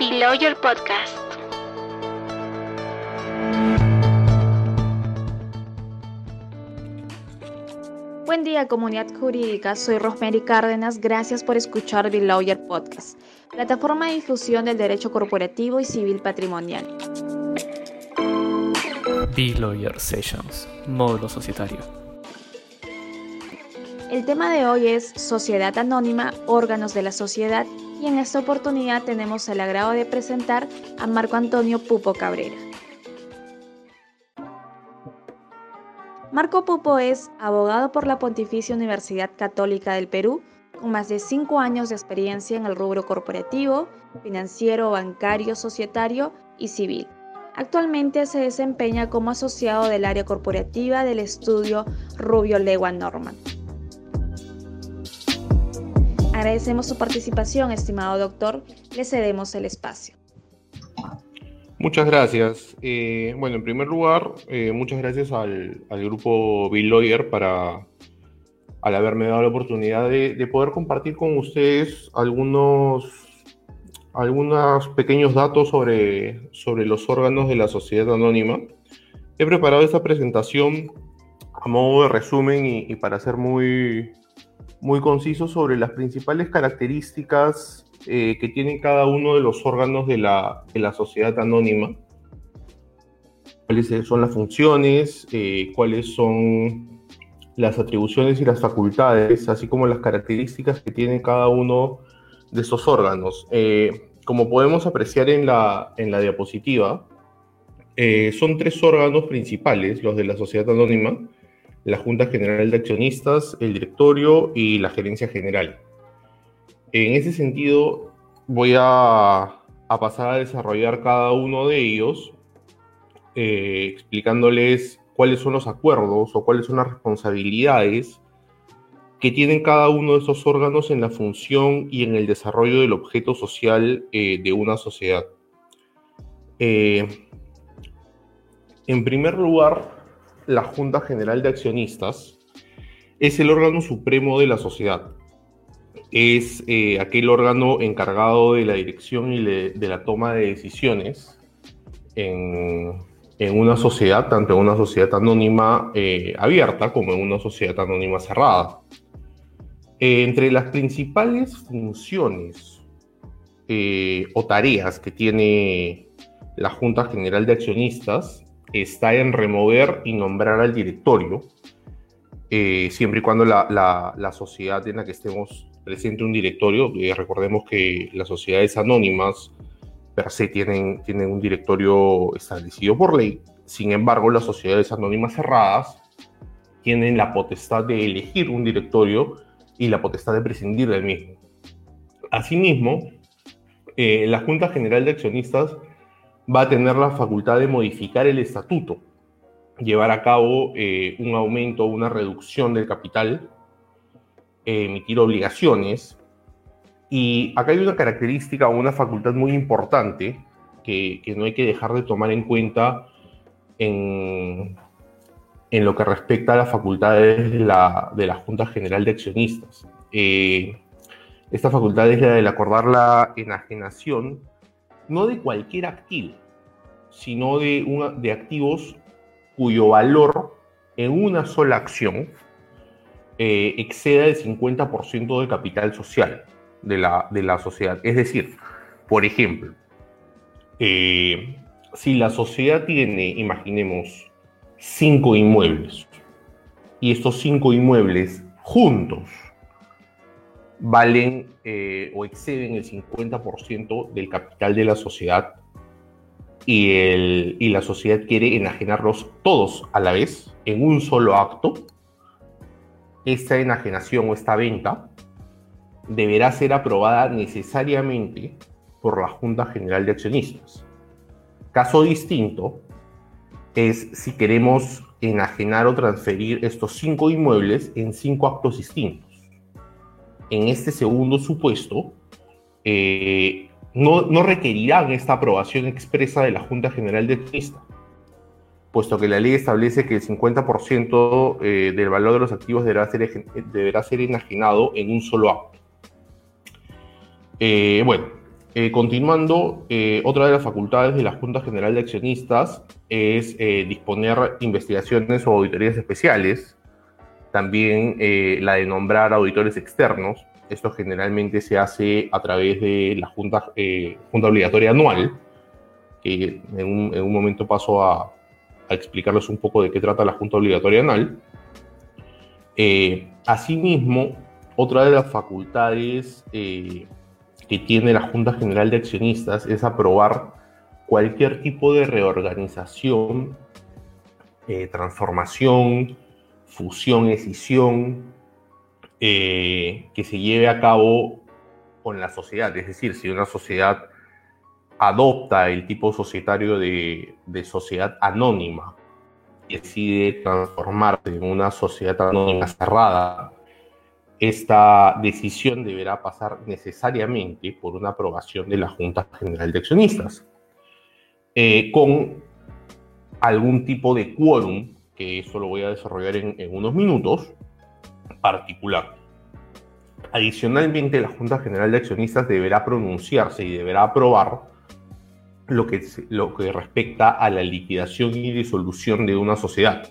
Below Your Podcast. Buen día comunidad jurídica, soy Rosemary Cárdenas, gracias por escuchar Below Your Podcast, plataforma de difusión del derecho corporativo y civil patrimonial. B-Lawyer Sessions, módulo societario. El tema de hoy es Sociedad Anónima, órganos de la sociedad y en esta oportunidad tenemos el agrado de presentar a Marco Antonio Pupo Cabrera. Marco Pupo es abogado por la Pontificia Universidad Católica del Perú, con más de cinco años de experiencia en el rubro corporativo, financiero, bancario, societario y civil. Actualmente se desempeña como asociado del área corporativa del estudio Rubio Legua Norman. Agradecemos su participación, estimado doctor. Le cedemos el espacio. Muchas gracias. Eh, bueno, en primer lugar, eh, muchas gracias al, grupo Bill Lawyer para al haberme dado la oportunidad de, poder compartir con ustedes algunos, algunos pequeños datos sobre, sobre los órganos de la sociedad anónima. He preparado esta presentación a modo de resumen y para ser muy, muy conciso sobre las principales características eh, que tienen cada uno de los órganos de la, sociedad anónima, cuáles son las funciones, eh, cuáles son las atribuciones y las facultades, así como las características que tiene cada uno de estos órganos. Eh, como podemos apreciar en la, en la diapositiva, son tres órganos principales los de la sociedad anónima, la Junta General de Accionistas, el directorio y la gerencia general. En ese sentido, voy a, pasar a desarrollar cada uno de ellos, eh, explicándoles cuáles son los acuerdos o cuáles son las responsabilidades que tienen cada uno de estos órganos en la función y en el desarrollo del objeto social eh, de una sociedad. Eh, en primer lugar, la Junta General de Accionistas es el órgano supremo de la sociedad. Es eh, aquel órgano encargado de la dirección y de la toma de decisiones en, una sociedad, tanto en una sociedad anónima eh, abierta como en una sociedad anónima cerrada. Eh, entre las principales funciones o tareas que tiene la Junta General de Accionistas está en remover y nombrar al directorio, eh, siempre y cuando la, sociedad en la que estemos presente un directorio, eh, recordemos que las sociedades anónimas per se tienen, tienen un directorio establecido por ley, sin embargo las sociedades anónimas cerradas tienen la potestad de elegir un directorio y la potestad de prescindir del mismo. Asimismo, eh, la Junta General de Accionistas va a tener la facultad de modificar el estatuto, llevar a cabo eh, un aumento o una reducción del capital, emitir obligaciones. Y acá hay una característica o una facultad muy importante que, no hay que dejar de tomar en cuenta en, en lo que respecta a las facultades de la, de la Junta General de Accionistas. Eh, esta facultad es la de acordar la enajenación no de cualquier activo, sino de, de activos cuyo valor en una sola acción eh, exceda el 50% del capital social de la, de la, sociedad. Es decir, por ejemplo, eh, si la sociedad tiene, imaginemos, cinco inmuebles y estos cinco inmuebles juntos valen eh, o exceden el 50% del capital de la sociedad y, el, y la sociedad quiere enajenarlos todos a la vez en un solo acto, esta enajenación o esta venta deberá ser aprobada necesariamente por la Junta General de Accionistas. Caso distinto es si queremos enajenar o transferir estos cinco inmuebles en cinco actos distintos en este segundo supuesto, eh, no, requerirán esta aprobación expresa de la Junta General de Accionistas, puesto que la ley establece que el 50% eh, del valor de los activos deberá ser, deberá enajenado en un solo acto. Eh, bueno, Eh, continuando, otra de las facultades de la Junta General de Accionistas es disponer investigaciones o auditorías especiales, también la de nombrar auditores externos. Esto generalmente se hace a través de la Junta, junta Obligatoria Anual, que en un, momento paso a, a, explicarles un poco de qué trata la Junta Obligatoria Anual. asimismo, otra de las facultades que tiene la Junta General de Accionistas es aprobar cualquier tipo de reorganización, eh, transformación, fusión, escisión eh, que se lleve a cabo con la sociedad. Es decir, si una sociedad adopta el tipo societario de, sociedad anónima y decide transformarse en una sociedad anónima cerrada esta decisión deberá pasar necesariamente por una aprobación de la Junta General de Accionistas, eh, con algún tipo de quórum, que eso lo voy a desarrollar en, unos minutos, particular. Adicionalmente, la Junta General de Accionistas deberá pronunciarse y deberá aprobar lo que, lo que respecta a la liquidación y disolución de una sociedad.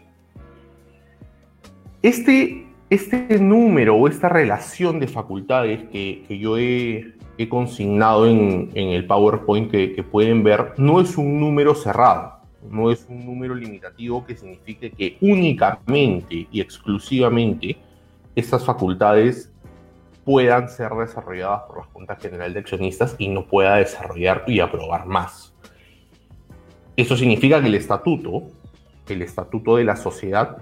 Este este número o esta relación de facultades que, yo he, consignado en, el PowerPoint que, pueden ver no es un número cerrado, no es un número limitativo que signifique que únicamente y exclusivamente estas facultades puedan ser desarrolladas por la Junta General de Accionistas y no pueda desarrollar y aprobar más. Eso significa que el estatuto, el estatuto de la sociedad,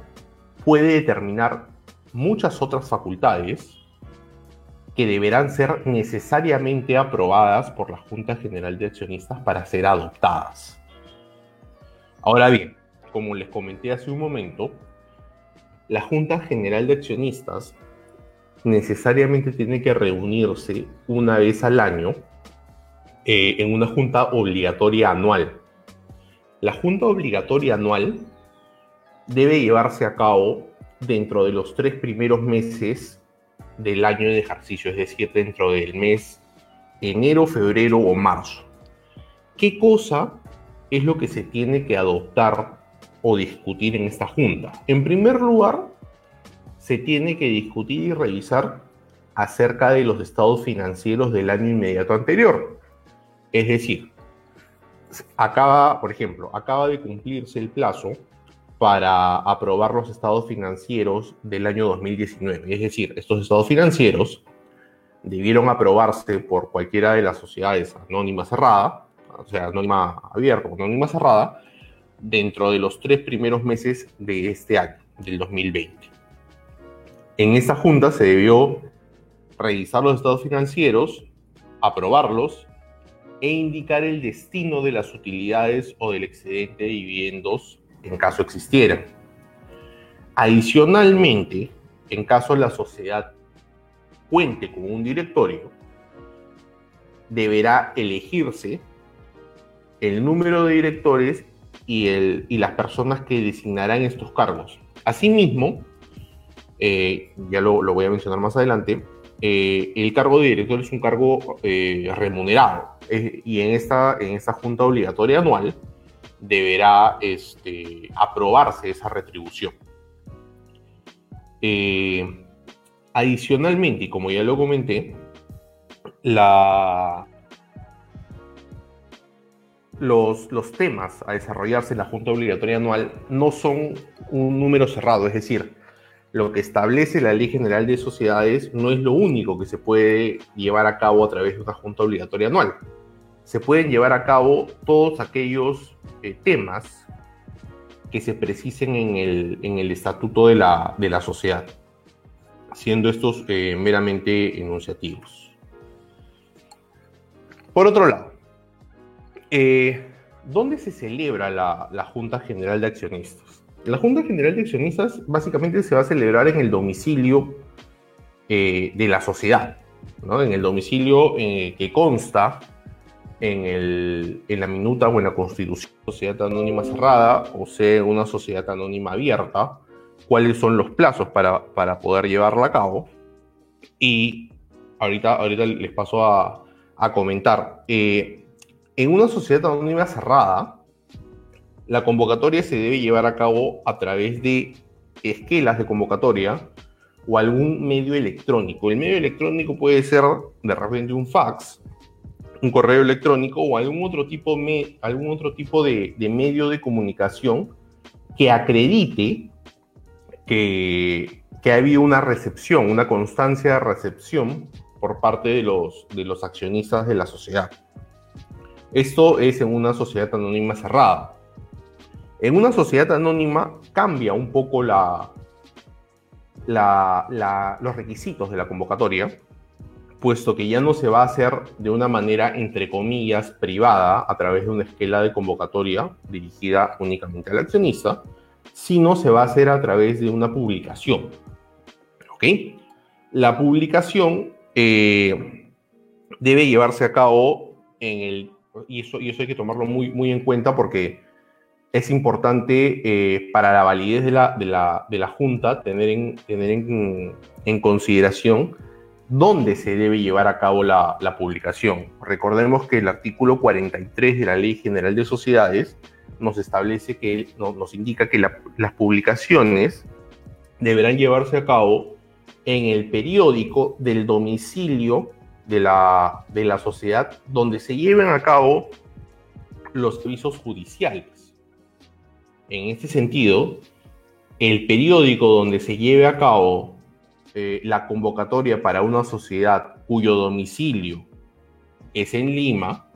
puede determinar muchas otras facultades que deberán ser necesariamente aprobadas por la Junta General de Accionistas para ser adoptadas. Ahora bien, como les comenté hace un momento, la Junta General de Accionistas necesariamente tiene que reunirse una vez al año eh, en una junta obligatoria anual. La junta obligatoria anual debe llevarse a cabo dentro de los tres primeros meses del año de ejercicio, es decir, dentro del mes enero, febrero o marzo. ¿Qué cosa es lo que se tiene que adoptar o discutir en esta junta? En primer lugar, se tiene que discutir y revisar acerca de los estados financieros del año inmediato anterior. Es decir, acaba, por ejemplo, acaba de cumplirse el plazo para aprobar los estados financieros del año 2019. Es decir, estos estados financieros debieron aprobarse por cualquiera de las sociedades anónima cerrada, o sea, anónima abierta o anónima cerrada, dentro de los tres primeros meses de este año, del 2020. En esta junta se debió revisar los estados financieros, aprobarlos e indicar el destino de las utilidades o del excedente de dividendos en caso existiera. Adicionalmente, en caso la sociedad cuente con un directorio, deberá elegirse el número de directores y, el, y las personas que designarán estos cargos. Asimismo, eh, ya lo, voy a mencionar más adelante, eh, el cargo de director es un cargo eh, remunerado y en esta, en esta junta obligatoria anual deberá este, aprobarse esa retribución. Adicionalmente, y como ya lo comenté, la, los, temas a desarrollarse en la Junta Obligatoria Anual no son un número cerrado, es decir, lo que establece la Ley General de Sociedades no es lo único que se puede llevar a cabo a través de una Junta Obligatoria Anual se pueden llevar a cabo todos aquellos eh, temas que se precisen en el, estatuto de la, sociedad, siendo estos eh, meramente enunciativos. Por otro lado, eh, ¿dónde se celebra la, Junta General de Accionistas? La Junta General de Accionistas básicamente se va a celebrar en el domicilio de la sociedad, en el domicilio que consta en, la minuta o en la constitución de sociedad anónima cerrada o sea una sociedad anónima abierta, cuáles son los plazos para, poder llevarla a cabo. Y ahorita, ahorita les paso a, a comentar. Eh, en una sociedad anónima cerrada, la convocatoria se debe llevar a cabo a través de esquelas de convocatoria o algún medio electrónico. El medio electrónico puede ser de repente un fax, un correo electrónico o algún otro tipo, algún otro tipo de, medio de comunicación que acredite que, que ha habido una recepción, una constancia de recepción por parte de los, de los accionistas de la sociedad. Esto es en una sociedad anónima cerrada. En una sociedad anónima cambia un poco los requisitos de la convocatoria, puesto que ya no se va a hacer de una manera, entre comillas, privada, a través de una esquela de convocatoria dirigida únicamente al accionista, sino se va a hacer a través de una publicación. ¿Ok? La publicación eh, debe llevarse a cabo en el, y eso, hay que tomarlo muy, muy en cuenta porque es importante eh, para la validez de la, de la, de la Junta tener, en, tener en, en, consideración dónde se debe llevar a cabo la, la, publicación. Recordemos que el artículo 43 de la Ley General de Sociedades nos establece que nos indica que las publicaciones deberán llevarse a cabo en el periódico del domicilio de la, de la sociedad donde se lleven a cabo los servicios judiciales. En este sentido, el periódico donde se lleve a cabo eh, la convocatoria para una sociedad cuyo domicilio es en Lima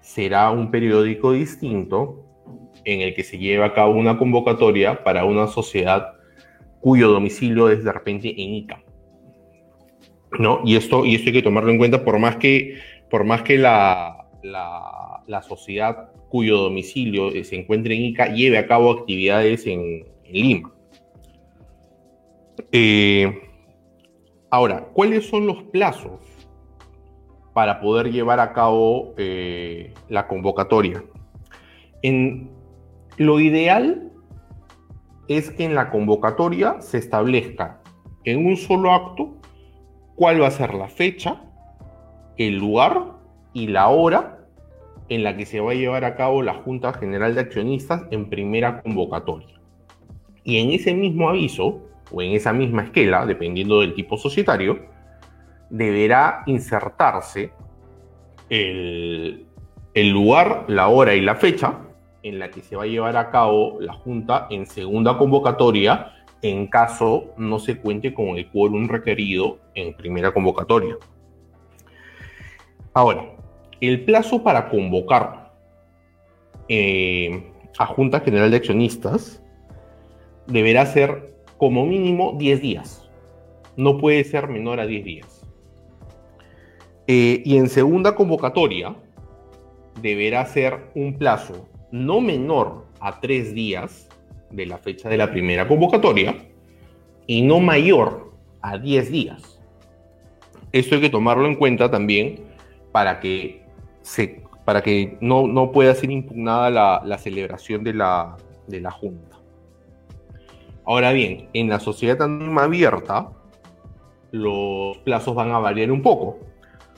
será un periódico distinto en el que se lleve a cabo una convocatoria para una sociedad cuyo domicilio es de repente en Ica. ¿No? Y esto, y esto hay que tomarlo en cuenta por más que, por más que la, la, sociedad cuyo domicilio se encuentre en Ica lleve a cabo actividades en, Lima. Eh, ahora, ¿cuáles son los plazos para poder llevar a cabo eh, la convocatoria? En lo ideal es que en la convocatoria se establezca en un solo acto cuál va a ser la fecha, el lugar y la hora en la que se va a llevar a cabo la Junta General de Accionistas en primera convocatoria. Y en ese mismo aviso, o en esa misma esquela, dependiendo del tipo societario, deberá insertarse el, el lugar, la hora y la fecha en la que se va a llevar a cabo la Junta en segunda convocatoria en caso no se cuente con el quórum requerido en primera convocatoria. Ahora, el plazo para convocar eh, a Junta General de Accionistas deberá ser como mínimo 10 días. No puede ser menor a 10 días. Eh, y en segunda convocatoria deberá ser un plazo no menor a tres días de la fecha de la primera convocatoria y no mayor a diez días. Esto hay que tomarlo en cuenta también para que, se, para que no, no pueda ser impugnada la, la celebración de la, de la Junta. Ahora bien, en la sociedad anónima abierta, los plazos van a variar un poco.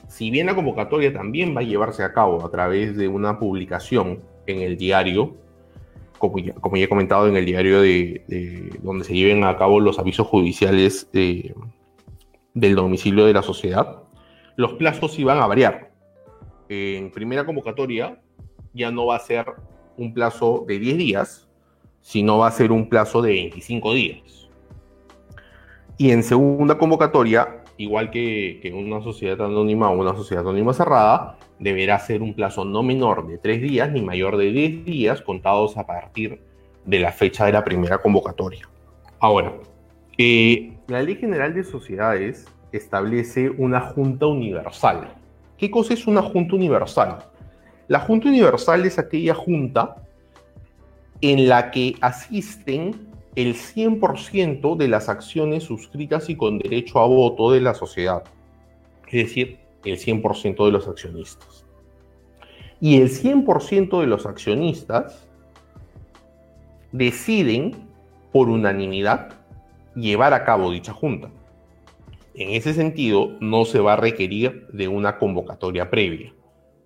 Si bien la convocatoria también va a llevarse a cabo a través de una publicación en el diario, como ya, he comentado, en el diario de, donde se lleven a cabo los avisos judiciales del domicilio de la sociedad, los plazos van a variar. En primera convocatoria ya no va a ser un plazo de 10 días, sino va a ser un plazo de 25 días. Y en segunda convocatoria, igual que, una sociedad anónima o una sociedad anónima cerrada, deberá ser un plazo no menor de tres días ni mayor de 10 días contados a partir de la fecha de la primera convocatoria. Ahora, eh, la Ley General de Sociedades establece una Junta Universal. ¿Qué cosa es una Junta Universal? La Junta Universal es aquella junta en la que asisten el 100% de las acciones suscritas y con derecho a voto de la sociedad. Es decir, el 100% de los accionistas. Y el 100% de los accionistas deciden por unanimidad llevar a cabo dicha junta. En ese sentido, no se va a requerir de una convocatoria previa,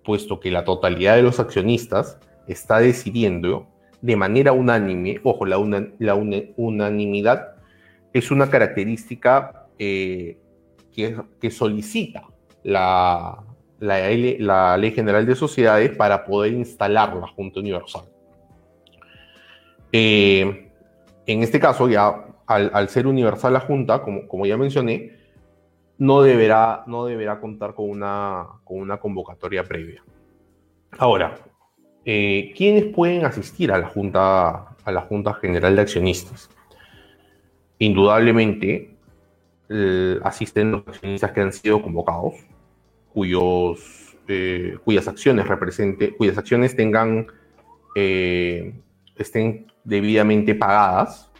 puesto que la totalidad de los accionistas está decidiendo de manera unánime, ojo, la, unanimidad es una característica eh, que, solicita la, la, Ley General de Sociedades para poder instalar la Junta Universal. Eh, en este caso, ya al, ser universal la Junta, como, como ya mencioné, no deberá, no deberá contar con una, con una convocatoria previa. Ahora, eh, ¿quiénes pueden asistir a la, junta, a la Junta General de Accionistas? Indudablemente asisten los accionistas que han sido convocados, cuyos, eh, cuyas acciones represente, cuyas acciones tengan eh, estén debidamente pagadas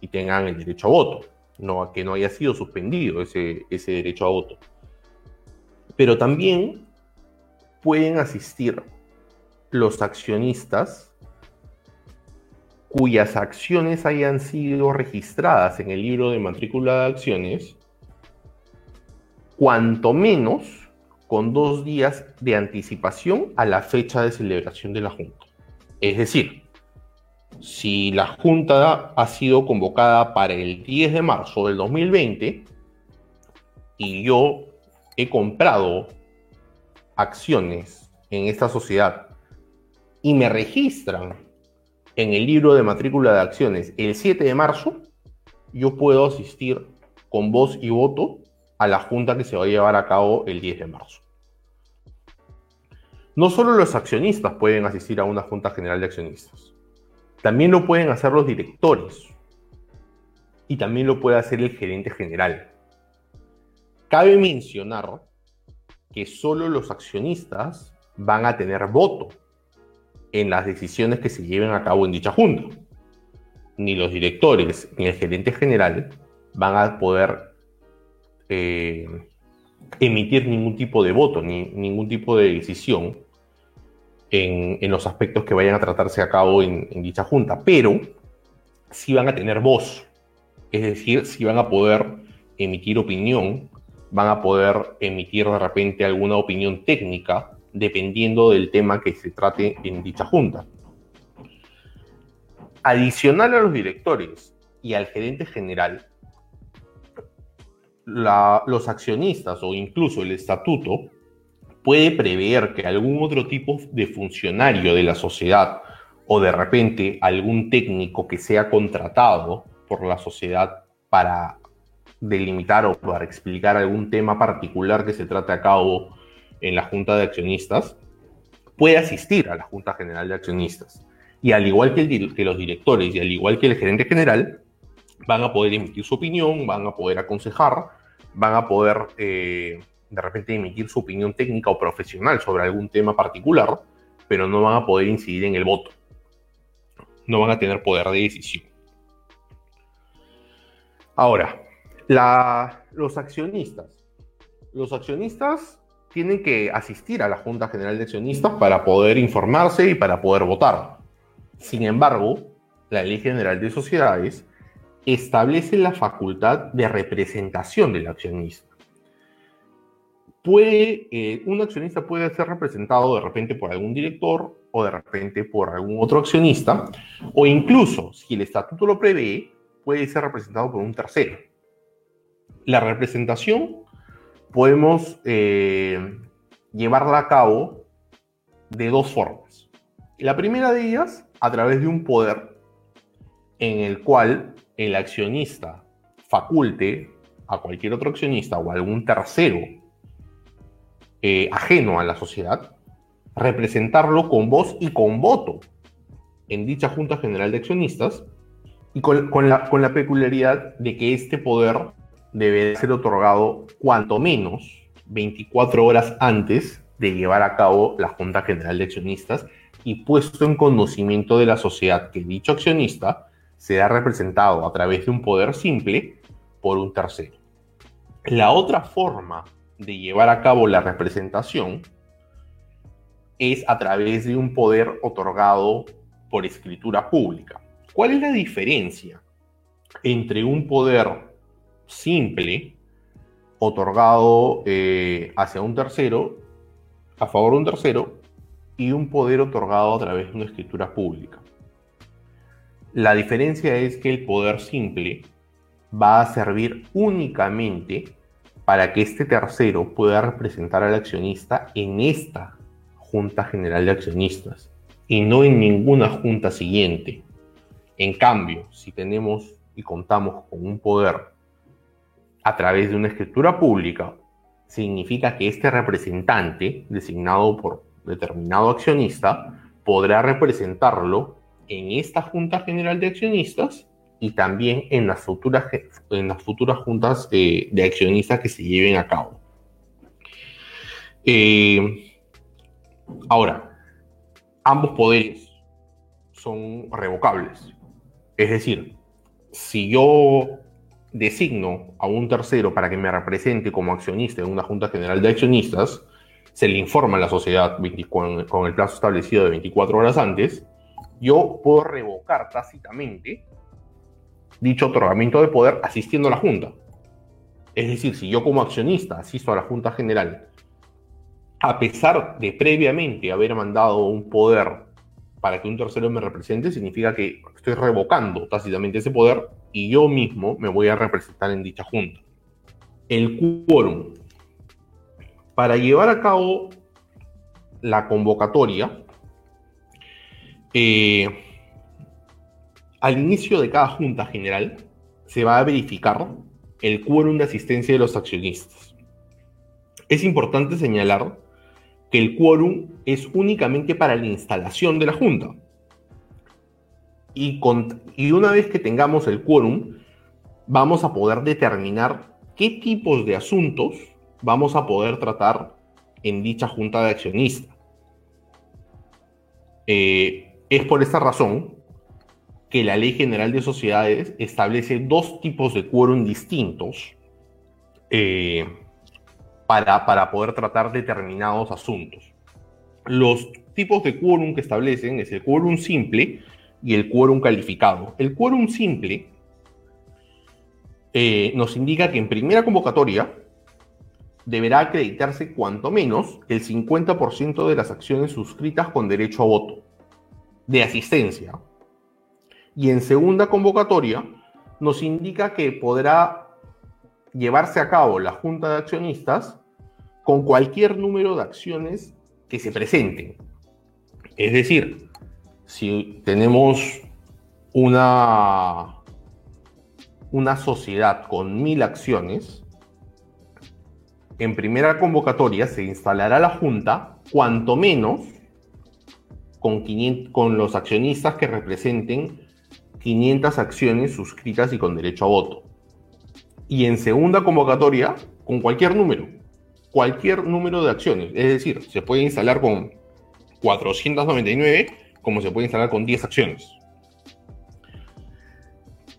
y tengan el derecho a voto, no que no haya sido suspendido ese, ese derecho a voto. Pero también pueden asistir los accionistas cuyas acciones hayan sido registradas en el libro de matrícula de acciones, cuanto menos con dos días de anticipación a la fecha de celebración de la Junta. Es decir, si la Junta ha sido convocada para el 10 de marzo del 2020 y yo he comprado acciones en esta sociedad y me registran en el libro de matrícula de acciones el 7 de marzo, yo puedo asistir con voz y voto a la junta que se va a llevar a cabo el 10 de marzo. No solo los accionistas pueden asistir a una junta general de accionistas, también lo pueden hacer los directores y también lo puede hacer el gerente general. Cabe mencionar que solo los accionistas van a tener voto en las decisiones que se lleven a cabo en dicha junta. Ni los directores ni el gerente general van a poder eh, emitir ningún tipo de voto, ni ningún tipo de decisión en, los aspectos que vayan a tratarse a cabo en, en, dicha junta, pero sí van a tener voz, es decir, sí van a poder emitir opinión, van a poder emitir de repente alguna opinión técnica dependiendo del tema que se trate en dicha junta. Adicional a los directores y al gerente general, los accionistas o incluso el estatuto puede prever que algún otro tipo de funcionario de la sociedad o de repente algún técnico que sea contratado por la sociedad para delimitar o para explicar algún tema particular que se trate a cabo en la Junta de Accionistas, puede asistir a la Junta General de Accionistas. Y al igual que, los directores y al igual que el gerente general, van a poder emitir su opinión, van a poder aconsejar, van a poder eh, de repente emitir su opinión técnica o profesional sobre algún tema particular, pero no van a poder incidir en el voto. No van a tener poder de decisión. Ahora, los accionistas. Los accionistas tienen que asistir a la Junta General de Accionistas para poder informarse y para poder votar. Sin embargo, la Ley General de Sociedades establece la facultad de representación del accionista. Puede, eh, un accionista puede ser representado de repente por algún director o de repente por algún otro accionista, o incluso, si el estatuto lo prevé, puede ser representado por un tercero. La representación podemos eh, llevarla a cabo de dos formas. La primera de ellas, a través de un poder en el cual el accionista faculte a cualquier otro accionista o algún tercero eh, ajeno a la sociedad, representarlo con voz y con voto en dicha Junta General de Accionistas y con la peculiaridad de que este poder debe ser otorgado cuanto menos 24 horas antes de llevar a cabo la Junta General de Accionistas y puesto en conocimiento de la sociedad que dicho accionista será representado a través de un poder simple por un tercero. La otra forma de llevar a cabo la representación es a través de un poder otorgado por escritura pública. ¿Cuál es la diferencia entre un poder simple otorgado eh, hacia un tercero, a favor de un tercero, y un poder otorgado a través de una escritura pública. La diferencia es que el poder simple va a servir únicamente para que este tercero pueda representar al accionista en esta Junta General de Accionistas y no en ninguna junta siguiente. En cambio, si tenemos y contamos con un poder a través de una escritura pública, significa que este representante, designado por determinado accionista, podrá representarlo en esta Junta General de Accionistas y también en las futuras, en las futuras juntas de accionistas que se lleven a cabo. Eh, ahora, ambos poderes son revocables. Es decir, si yo designo a un tercero para que me represente como accionista en una Junta General de Accionistas, se le informa a la sociedad con el plazo establecido de 24 horas antes, yo puedo revocar tácitamente dicho otorgamiento de poder asistiendo a la Junta. Es decir, si yo como accionista asisto a la Junta General, a pesar de previamente haber mandado un poder para que un tercero me represente, significa que estoy revocando tácitamente ese poder y yo mismo me voy a representar en dicha junta. El quórum. Para llevar a cabo la convocatoria, eh, al inicio de cada junta general se va a verificar el quórum de asistencia de los accionistas. Es importante señalar que el quórum es únicamente para la instalación de la Junta. Y, y una vez que tengamos el quórum, vamos a poder determinar qué tipos de asuntos vamos a poder tratar en dicha Junta de Accionistas. Eh, es por esta razón que la Ley General de Sociedades establece dos tipos de quórum distintos eh, para, poder tratar determinados asuntos. Los tipos de quórum que establecen es el quórum simple y el quórum calificado. El quórum simple eh, nos indica que en primera convocatoria deberá acreditarse cuanto menos el 50% de las acciones suscritas con derecho a voto de asistencia. Y en segunda convocatoria nos indica que podrá llevarse a cabo la Junta de Accionistas con cualquier número de acciones que se presenten. Es decir, si tenemos una, una sociedad con mil acciones, en primera convocatoria se instalará la junta cuanto menos con, con los accionistas que representen 500 acciones suscritas y con derecho a voto. Y en segunda convocatoria, con cualquier número cualquier número de acciones. Es decir, se puede instalar con 499 como se puede instalar con 10 acciones.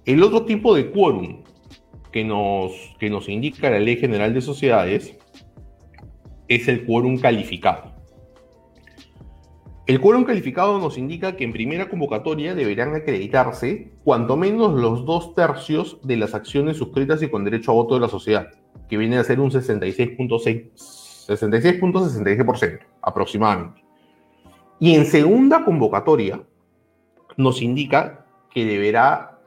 El otro tipo de quórum que nos, que nos indica la Ley General de Sociedades es el quórum calificado. El quórum calificado nos indica que en primera convocatoria deberán acreditarse cuanto menos los dos tercios de las acciones suscritas y con derecho a voto de la sociedad que viene a ser un 66.6, 66.66% aproximadamente. Y en segunda convocatoria nos indica que deberá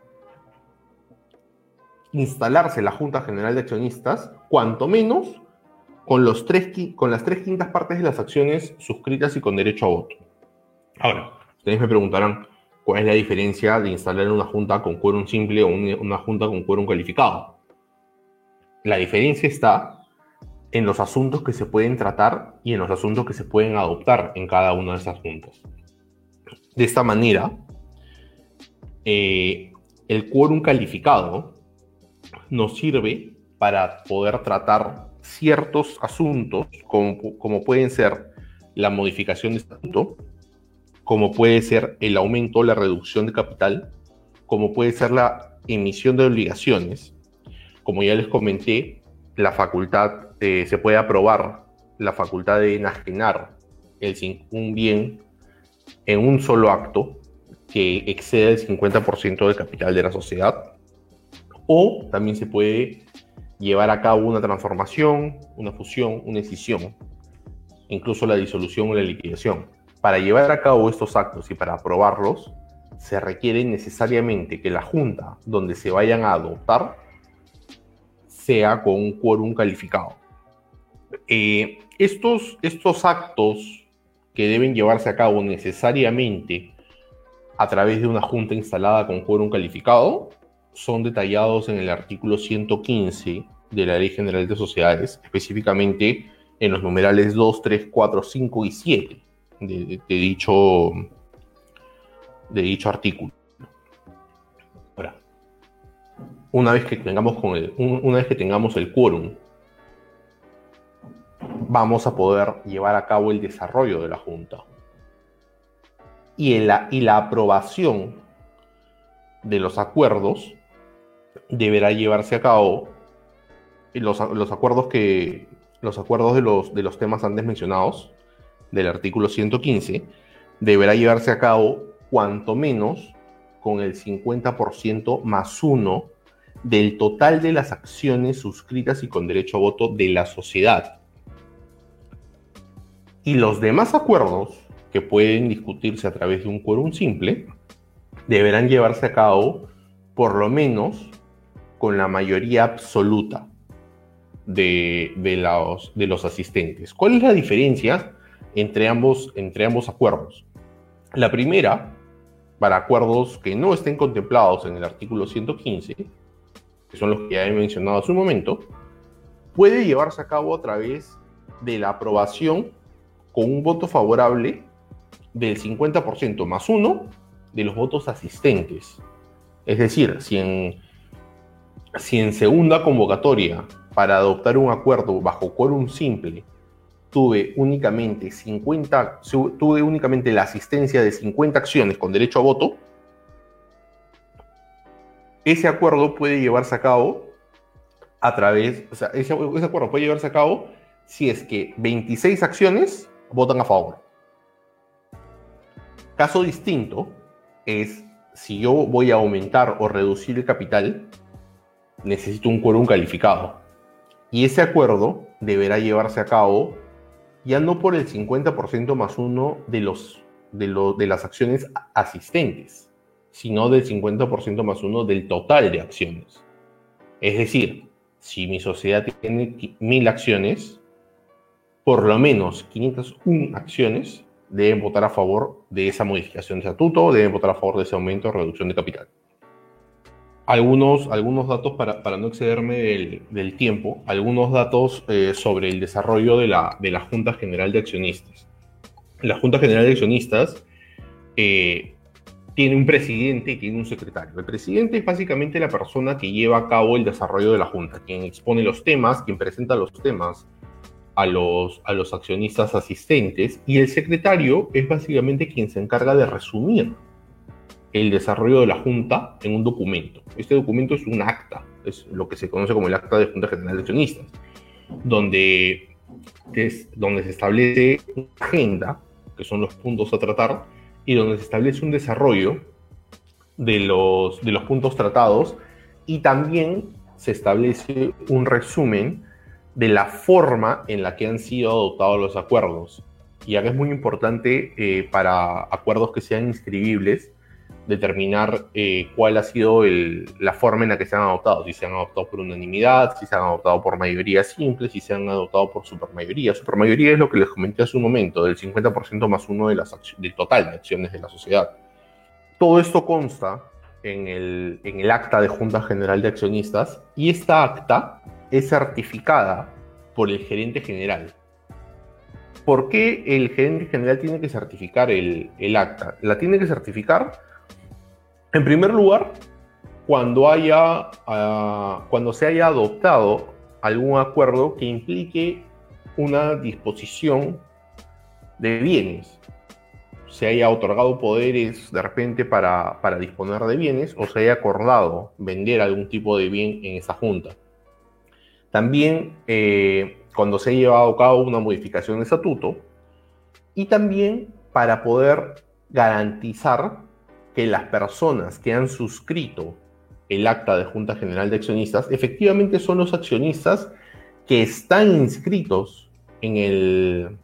instalarse la Junta General de Accionistas, cuanto menos con, los tres, con las tres quintas partes de las acciones suscritas y con derecho a voto. Ahora, ustedes me preguntarán cuál es la diferencia de instalar una junta con quórum simple o una junta con quórum calificado. La diferencia está en los asuntos que se pueden tratar y en los asuntos que se pueden adoptar en cada una de esas juntas. De esta manera, eh, el quórum calificado nos sirve para poder tratar ciertos asuntos, como pueden ser la modificación de estatuto, como puede ser el aumento o la reducción de capital, como puede ser la emisión de obligaciones, como ya les comenté, la facultad se puede aprobar la facultad de enajenar un bien en un solo acto que exceda el 50% del capital de la sociedad. O también se puede llevar a cabo una transformación, una fusión, una escisión, incluso la disolución o la liquidación. Para llevar a cabo estos actos y para aprobarlos, se requiere necesariamente que la junta donde se vayan a adoptar sea con un quórum calificado. Eh, estos, estos actos que deben llevarse a cabo necesariamente a través de una junta instalada con quórum calificado son detallados en el artículo 115 de la Ley General de Sociedades, específicamente en los numerales 2, 3, 4, 5 y 7 de, dicho, de dicho artículo. Ahora, una vez que tengamos, con el, una vez que tengamos el quórum, vamos a poder llevar a cabo el desarrollo de la Junta. Y, la, y la aprobación de los acuerdos deberá llevarse a cabo los, los acuerdos que los acuerdos de los, de los temas antes mencionados del artículo 115 deberá llevarse a cabo cuanto menos con el 50% más uno del total de las acciones suscritas y con derecho a voto de la sociedad. Y los demás acuerdos, que pueden discutirse a través de un quórum simple, deberán llevarse a cabo por lo menos con la mayoría absoluta de, los, de los asistentes. ¿Cuál es la diferencia entre ambos, entre ambos acuerdos? La primera, para acuerdos que no estén contemplados en el artículo 115, que son los que ya he mencionado hace un momento, puede llevarse a cabo a través de la aprobación con un voto favorable del 50% más uno de los votos asistentes. Es decir, si en, segunda convocatoria para adoptar un acuerdo bajo quórum simple tuve únicamente 50, tuve únicamente la asistencia de 50 acciones con derecho a voto, ese acuerdo puede llevarse a cabo a través, o sea, ese acuerdo puede llevarse a cabo si es que 26 acciones votan a favor. Caso distinto es si yo voy a aumentar o reducir el capital, necesito un quórum calificado. Y ese acuerdo deberá llevarse a cabo ya no por el 50% más uno de, los, de, de las acciones asistentes, sino del 50% más uno del total de acciones. Es decir, si mi sociedad tiene mil acciones, por lo menos 501 acciones deben votar a favor de esa modificación de estatuto, deben votar a favor de ese aumento o reducción de capital. Algunos, algunos datos para, para no excederme del, del, tiempo, algunos datos eh, sobre el desarrollo de la, de la Junta General de Accionistas. La Junta General de Accionistas eh, tiene un presidente y tiene un secretario. El presidente es básicamente la persona que lleva a cabo el desarrollo de la Junta, quien expone los temas, quien presenta los temas, a los, a los accionistas asistentes y el secretario es básicamente quien se encarga de resumir el desarrollo de la Junta en un documento. Este documento es un acta, es lo que se conoce como el acta de Junta General de Accionistas, donde, es, donde se establece una agenda, que son los puntos a tratar, y donde se establece un desarrollo de los, de los puntos tratados y también se establece un resumen de la forma en la que han sido adoptados los acuerdos. Y acá es muy importante eh, para acuerdos que sean inscribibles determinar eh, cuál ha sido la forma en la que se han adoptado, si se han adoptado por unanimidad, si se han adoptado por mayoría simple, si se han adoptado por supermayoría. Supermayoría es lo que les comenté hace un momento, del 50% más uno de las del total de acciones de la sociedad. Todo esto consta en el, en el acta de Junta General de Accionistas y esta acta es certificada por el gerente general. ¿Por qué el gerente general tiene que certificar el, acta? La tiene que certificar, en primer lugar, cuando, haya, ah, cuando se haya adoptado algún acuerdo que implique una disposición de bienes. Se haya otorgado poderes de repente para, para disponer de bienes o se haya acordado vender algún tipo de bien en esa junta. También eh, cuando se ha llevado a cabo una modificación de estatuto y también para poder garantizar que las personas que han suscrito el acta de Junta General de Accionistas, efectivamente son los accionistas que están inscritos en el,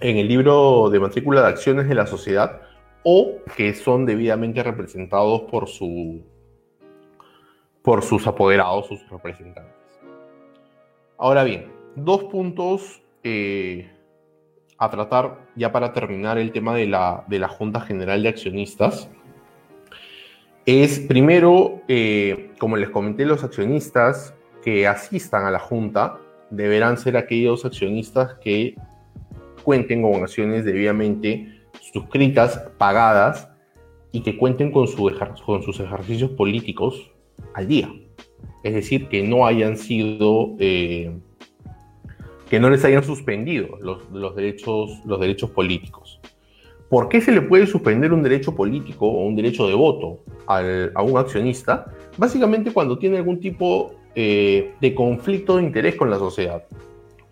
en el libro de matrícula de acciones de la sociedad o que son debidamente representados por, su, por sus apoderados, sus representantes. Ahora bien, dos puntos eh, a tratar ya para terminar el tema de la, de la Junta General de Accionistas. Es primero, eh, como les comenté, los accionistas que asistan a la Junta deberán ser aquellos accionistas que cuenten con acciones debidamente suscritas, pagadas y que cuenten con, con sus ejercicios políticos al día. Es decir, que no hayan sido, eh, que no les hayan suspendido los, derechos, los derechos políticos. ¿Por qué se le puede suspender un derecho político o un derecho de voto a un accionista? Básicamente cuando tiene algún tipo eh, de conflicto de interés con la sociedad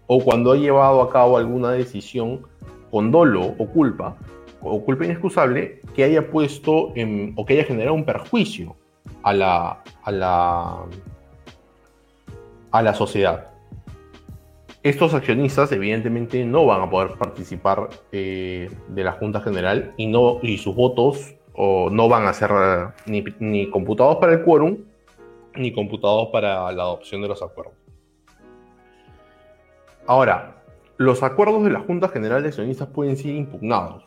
o cuando ha llevado a cabo alguna decisión con dolo o culpa o culpa inexcusable que haya puesto o que haya generado un perjuicio a la, a la, a la sociedad. Estos accionistas evidentemente no van a poder participar eh, de la Junta General y, no, y sus votos o no van a ser ni, ni computados para el quórum ni computados para la adopción de los acuerdos. Ahora, los acuerdos de la Junta General de Accionistas pueden ser impugnados.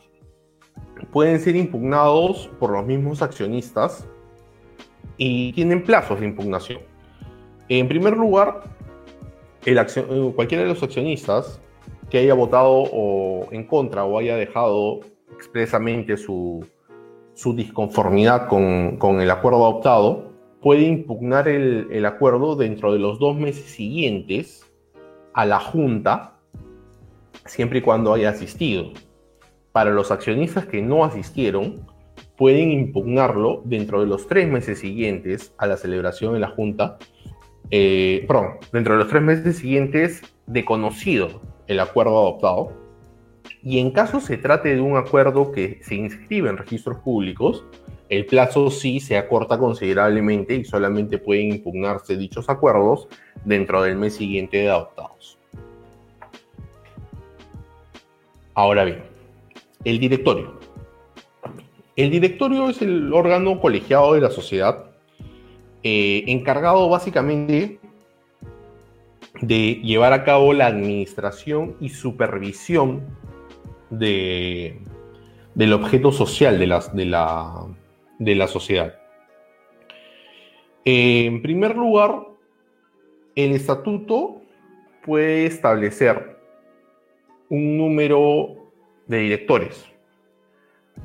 Pueden ser impugnados por los mismos accionistas y tienen plazos de impugnación. En primer lugar, el eh, cualquiera de los accionistas que haya votado o en contra o haya dejado expresamente su, su disconformidad con, con, el acuerdo adoptado, puede impugnar el, el acuerdo dentro de los dos meses siguientes a la Junta, siempre y cuando haya asistido. Para los accionistas que no asistieron, pueden impugnarlo dentro de los tres meses siguientes a la celebración de la Junta, eh, perdón, dentro de los tres meses siguientes de conocido el acuerdo adoptado. Y en caso se trate de un acuerdo que se inscribe en registros públicos, el plazo sí se acorta considerablemente y solamente pueden impugnarse dichos acuerdos dentro del mes siguiente de adoptados. Ahora bien, el directorio. El directorio es el órgano colegiado de la sociedad eh, encargado básicamente de llevar a cabo la administración y supervisión de, del objeto social de, la, de la sociedad. En primer lugar, el estatuto puede establecer un número de directores.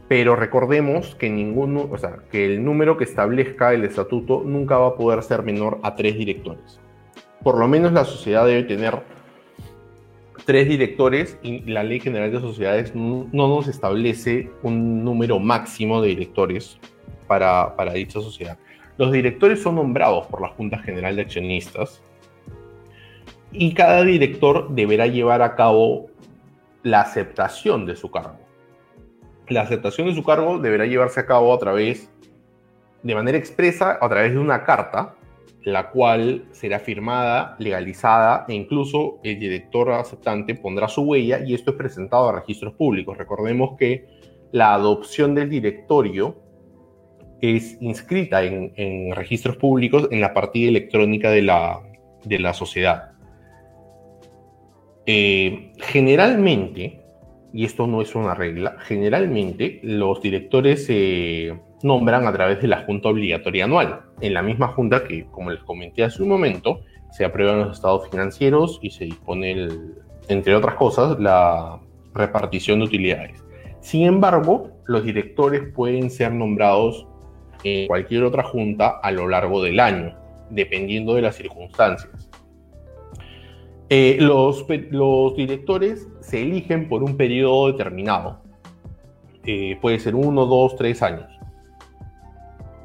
Pero recordemos que ninguno, o sea, que el número que establezca el estatuto nunca va a poder ser menor a tres directores. Por lo menos la sociedad debe tener tres directores y la Ley General de Sociedades no nos establece un número máximo de directores para, para dicha sociedad. Los directores son nombrados por la Junta General de Accionistas y cada director deberá llevar a cabo la aceptación de su cargo. La aceptación de su cargo deberá llevarse a cabo a través, de manera expresa, a través de una carta, la cual será firmada, legalizada e incluso el director aceptante pondrá su huella y esto es presentado a registros públicos. Recordemos que la adopción del directorio es inscrita en, registros públicos en la partida electrónica de la, de la sociedad. Eh, generalmente, y esto no es una regla, generalmente los directores se nombran a través de la junta obligatoria anual, en la misma junta que, como les comenté hace un momento, se aprueban los estados financieros y se dispone, entre otras cosas, la repartición de utilidades. Sin embargo, los directores pueden ser nombrados en cualquier otra junta a lo largo del año, dependiendo de las circunstancias. Eh, los, directores se eligen por un periodo determinado. Eh, puede ser uno, dos, tres años.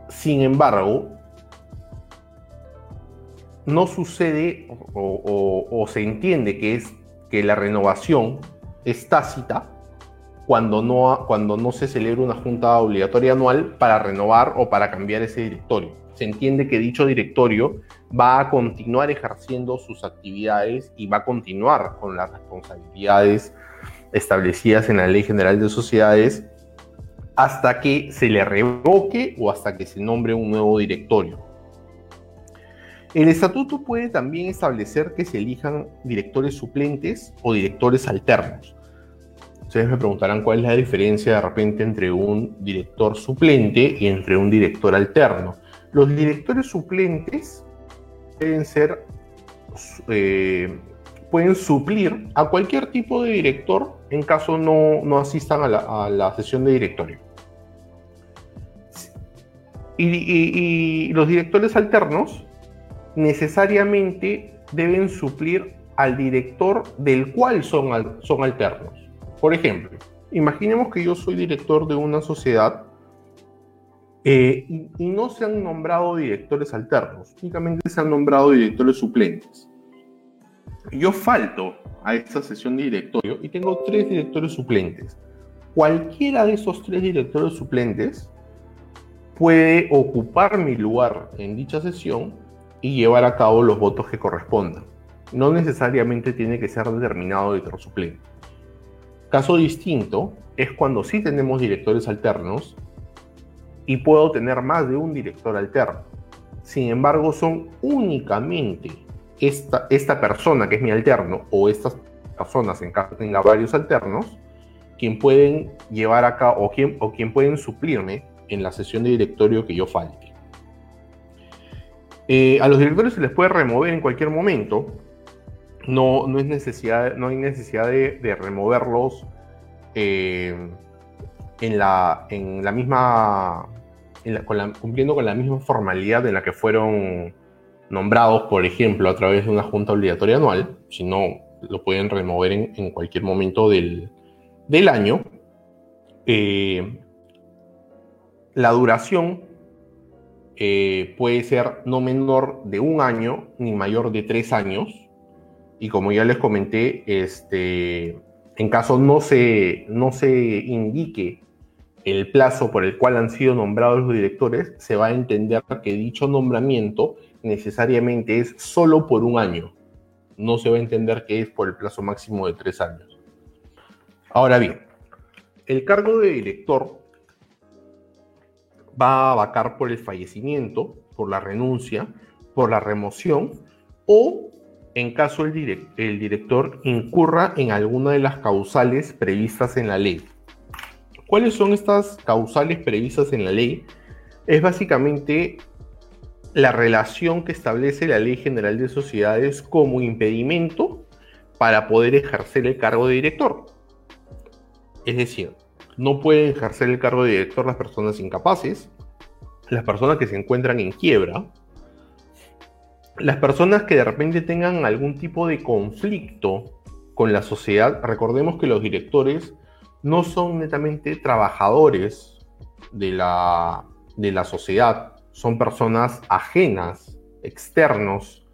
Sin embargo, no sucede o, se entiende que, es, que la renovación es tácita cuando no, cuando no se celebra una junta obligatoria anual para renovar o para cambiar ese directorio. Se entiende que dicho directorio va a continuar ejerciendo sus actividades y va a continuar con las responsabilidades establecidas en la Ley General de Sociedades hasta que se le revoque o hasta que se nombre un nuevo directorio. El estatuto puede también establecer que se elijan directores suplentes o directores alternos. Ustedes me preguntarán cuál es la diferencia de repente entre un director suplente y entre un director alterno. Los directores suplentes pueden ser, eh, pueden suplir a cualquier tipo de director en caso no, asistan a la, sesión de directorio. Y, los directores alternos necesariamente deben suplir al director del cual son, son alternos. Por ejemplo, imaginemos que yo soy director de una sociedad eh, y, no se han nombrado directores alternos, únicamente se han nombrado directores suplentes. Yo falto a esta sesión de directorio y tengo tres directores suplentes. Cualquiera de esos tres directores suplentes puede ocupar mi lugar en dicha sesión y llevar a cabo los votos que correspondan. No necesariamente tiene que ser determinado director suplente. Caso distinto es cuando sí tenemos directores alternos y puedo tener más de un director alterno. Sin embargo, son únicamente esta, esta persona que es mi alterno o estas personas en caso tenga varios alternos quien pueden llevar a o quien, o pueden suplirme en la sesión de directorio que yo falte. Eh, a los directores se les puede remover en cualquier momento. No, no, es necesidad, no hay necesidad de, removerlos eh, en, la, en la misma, cumpliendo con la misma formalidad en la que fueron nombrados, por ejemplo, a través de una junta obligatoria anual, sino lo pueden remover en, cualquier momento del, año. Eh, la duración eh, puede ser no menor de un año ni mayor de tres años. Y como ya les comenté, este, en caso no se, no se indique el plazo por el cual han sido nombrados los directores, se va a entender que dicho nombramiento necesariamente es solo por un año. No se va a entender que es por el plazo máximo de tres años. Ahora bien, el cargo de director va a vacar por el fallecimiento, por la renuncia, por la remoción o en caso el, el director incurra en alguna de las causales previstas en la ley. ¿Cuáles son estas causales previstas en la ley? Es básicamente la relación que establece la Ley General de Sociedades como impedimento para poder ejercer el cargo de director. Es decir, no pueden ejercer el cargo de director las personas incapaces, las personas que se encuentran en quiebra, las personas que de repente tengan algún tipo de conflicto con la sociedad. Recordemos que los directores no son netamente trabajadores de la, de la sociedad, son personas ajenas, externos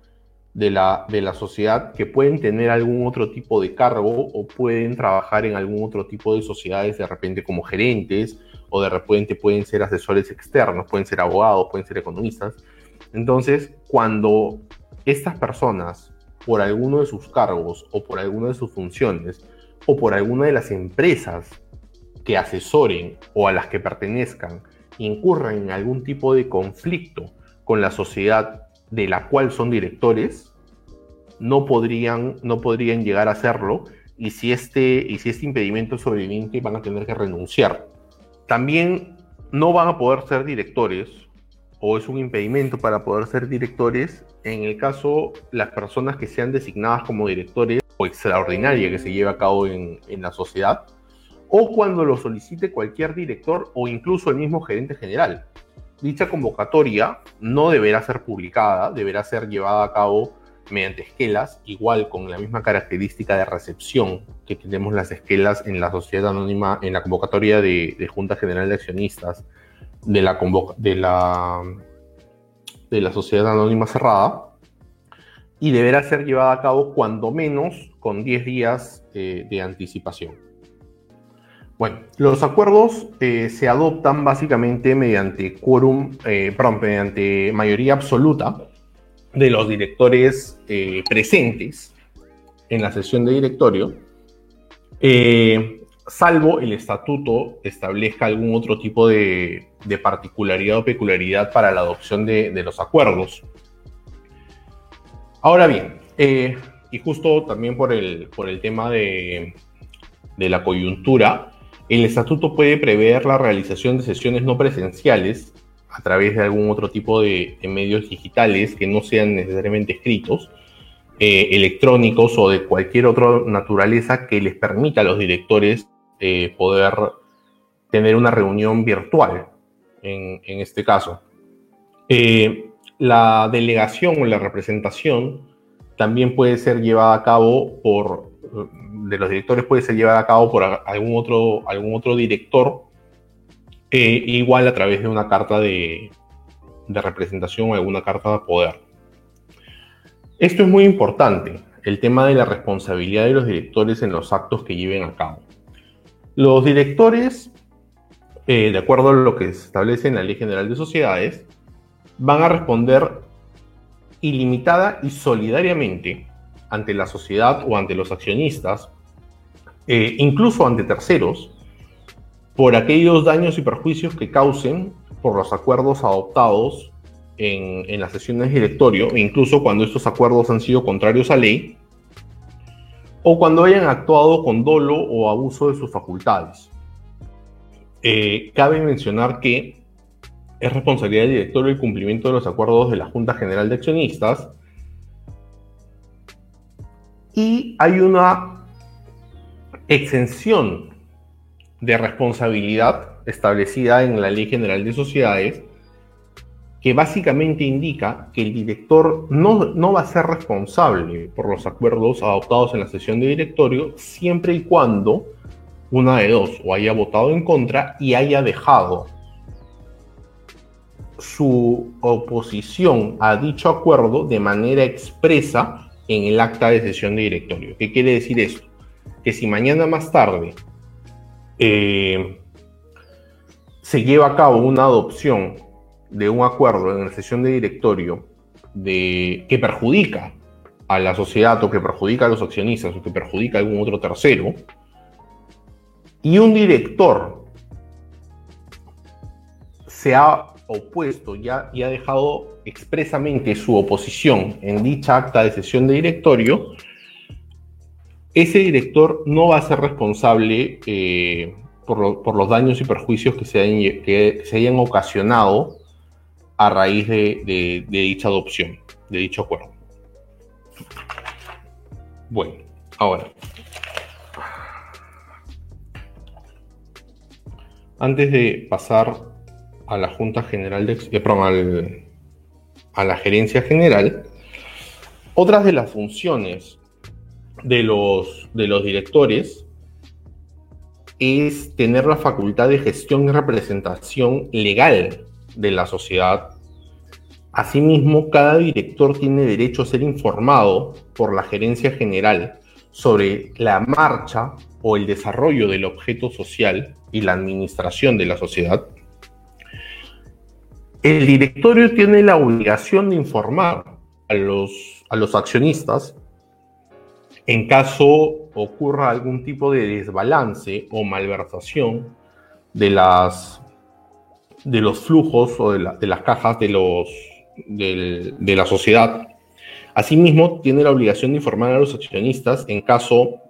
de la, de la sociedad que pueden tener algún otro tipo de cargo o pueden trabajar en algún otro tipo de sociedades de repente como gerentes o de repente pueden ser asesores externos, pueden ser abogados, pueden ser economistas. Entonces, cuando estas personas, por alguno de sus cargos o por alguna de sus funciones o por alguna de las empresas que asesoren o a las que pertenezcan, incurran en algún tipo de conflicto con la sociedad de la cual son directores, no podrían, no podrían llegar a hacerlo y si, este, y si este impedimento es sobreviviente van a tener que renunciar. También no van a poder ser directores o es un impedimento para poder ser directores en el caso las personas que sean designadas como directores o extraordinaria que se lleve a cabo en, en la sociedad o cuando lo solicite cualquier director o incluso el mismo gerente general. Dicha convocatoria no deberá ser publicada, deberá ser llevada a cabo mediante esquelas, igual con la misma característica de recepción que tenemos las esquelas en la sociedad anónima, en la convocatoria de, Junta General de Accionistas de la, de, la, de la sociedad anónima cerrada, y deberá ser llevada a cabo cuando menos con 10 días eh, de anticipación. Bueno, los acuerdos eh, se adoptan básicamente mediante quórum, eh, perdón, mediante mayoría absoluta de los directores eh, presentes en la sesión de directorio, salvo el estatuto establezca algún otro tipo de, particularidad o peculiaridad para la adopción de, los acuerdos. Ahora bien, y justo también por el, por el tema de, de la coyuntura, el estatuto puede prever la realización de sesiones no presenciales a través de algún otro tipo de, medios digitales que no sean necesariamente escritos, eh, electrónicos o de cualquier otra naturaleza que les permita a los directores eh, poder tener una reunión virtual, en, este caso. Eh, la delegación o la representación también puede ser llevada a cabo por de los directores puede ser llevada a cabo por algún otro, algún otro director, eh, igual a través de una carta de representación o alguna carta de poder. Esto es muy importante, el tema de la responsabilidad de los directores en los actos que lleven a cabo. Los directores, eh, de acuerdo a lo que establece en la Ley General de Sociedades, van a responder ilimitada y solidariamente ante la sociedad o ante los accionistas, eh, incluso ante terceros, por aquellos daños y perjuicios que causen por los acuerdos adoptados en, las sesiones de directorio, e incluso cuando estos acuerdos han sido contrarios a ley, o cuando hayan actuado con dolo o abuso de sus facultades. Eh, cabe mencionar que es responsabilidad del directorio el cumplimiento de los acuerdos de la Junta General de Accionistas, y hay una exención de responsabilidad establecida en la Ley General de Sociedades que básicamente indica que el director no, no, va a ser responsable por los acuerdos adoptados en la sesión de directorio siempre y cuando una de dos o haya votado en contra y haya dejado su oposición a dicho acuerdo de manera expresa en el acta de sesión de directorio. ¿Qué quiere decir esto? Que si mañana más tarde eh, se lleva a cabo una adopción de un acuerdo en la sesión de directorio de, que perjudica a la sociedad o que perjudica a los accionistas o que perjudica a algún otro tercero, y un director se ha opuesto y ha dejado expresamente su oposición en dicha acta de sesión de directorio, ese director no va a ser responsable eh, por, los daños y perjuicios que se, hayan, que se hayan ocasionado a raíz de, dicha adopción, de dicho acuerdo. Bueno, ahora. Antes de pasar a la Junta General de eh, a la Gerencia General, otras de las funciones de los directores es tener la facultad de gestión y representación legal de la sociedad. Asimismo, cada director tiene derecho a ser informado por la gerencia general sobre la marcha o el desarrollo del objeto social y la administración de la sociedad el directorio tiene la obligación de informar a los, a los accionistas en caso ocurra algún tipo de desbalance o malversación de, las, de los flujos o de, las cajas de, los, de la sociedad. Asimismo, tiene la obligación de informar a los accionistas en caso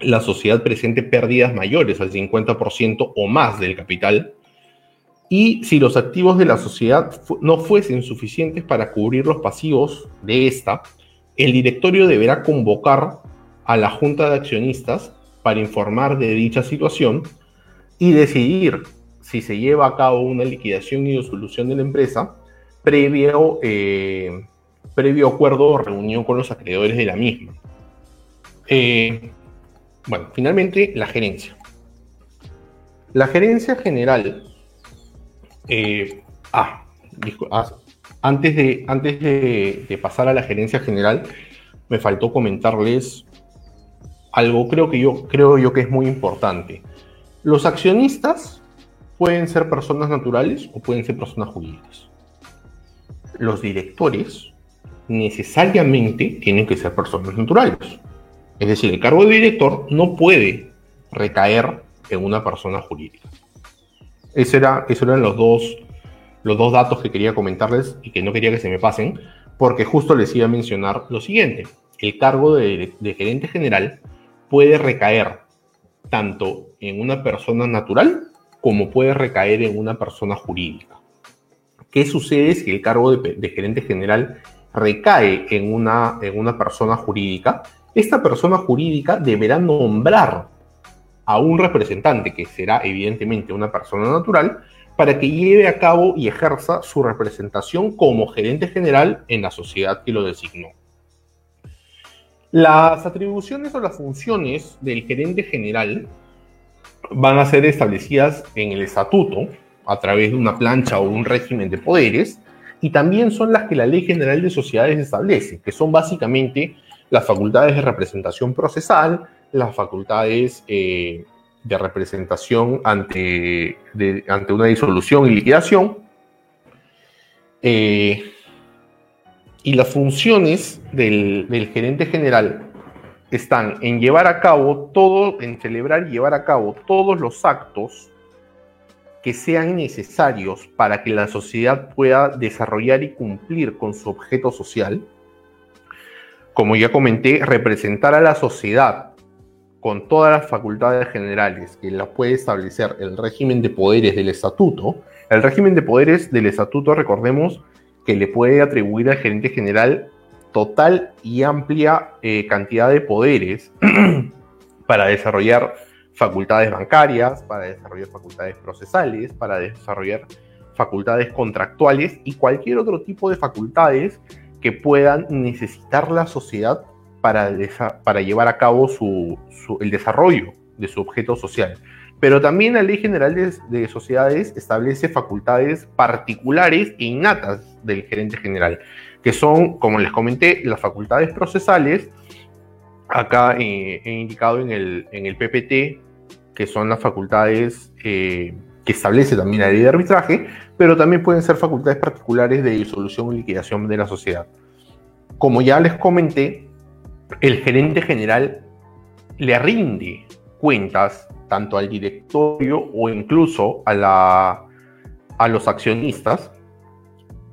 la sociedad presente pérdidas mayores al 50% o más del capital y si los activos de la sociedad no fuesen suficientes para cubrir los pasivos de esta, el directorio deberá convocar a la junta de accionistas para informar de dicha situación y decidir si se lleva a cabo una liquidación y solución de la empresa previo, eh, previo acuerdo o reunión con los acreedores de la misma. Eh, bueno, finalmente la gerencia. La gerencia general eh, ah, ah, antes, de, antes de, pasar a la gerencia general, me faltó comentarles algo, creo que yo, creo yo que es muy importante. Los accionistas pueden ser personas naturales o pueden ser personas jurídicas. Los directores necesariamente tienen que ser personas naturales. Es decir, el cargo de director no puede recaer en una persona jurídica. Esos, era, eran los dos, los dos datos que quería comentarles y que no quería que se me pasen, porque justo les iba a mencionar lo siguiente. El cargo de gerente general puede recaer tanto en una persona natural como puede recaer en una persona jurídica. ¿Qué sucede si el cargo de, gerente general recae en una, en una persona jurídica? Esta persona jurídica deberá nombrar a un representante, que será evidentemente una persona natural, para que lleve a cabo y ejerza su representación como gerente general en la sociedad que lo designó. Las atribuciones o las funciones del gerente general van a ser establecidas en el estatuto a través de una plancha o un régimen de poderes y también son las que la Ley General de Sociedades establece, que son básicamente las facultades de representación procesal, las facultades eh, de representación ante, ante una disolución y liquidación, eh, y las funciones del, del gerente general están en llevar a cabo todo, en celebrar y llevar a cabo todos los actos que sean necesarios para que la sociedad pueda desarrollar y cumplir con su objeto social. Como ya comenté, representar a la sociedad con todas las facultades generales que la puede establecer el régimen de poderes del estatuto. El régimen de poderes del estatuto, recordemos, que le puede atribuir al gerente general total y amplia eh, cantidad de poderes para desarrollar facultades bancarias, para desarrollar facultades procesales, para desarrollar facultades contractuales y cualquier otro tipo de facultades que puedan necesitar la sociedad para, llevar a cabo el desarrollo de su objeto social. Pero también la Ley General de, de, Sociedades establece facultades particulares e innatas del gerente general que son, como les comenté, las facultades procesales. Acá eh, he indicado en el, en el PPT que son las facultades eh, que establece también la ley de arbitraje, pero también pueden ser facultades particulares de disolución y liquidación de la sociedad. Como ya les comenté, el gerente general le rinde cuentas tanto al directorio o incluso a, la, a los accionistas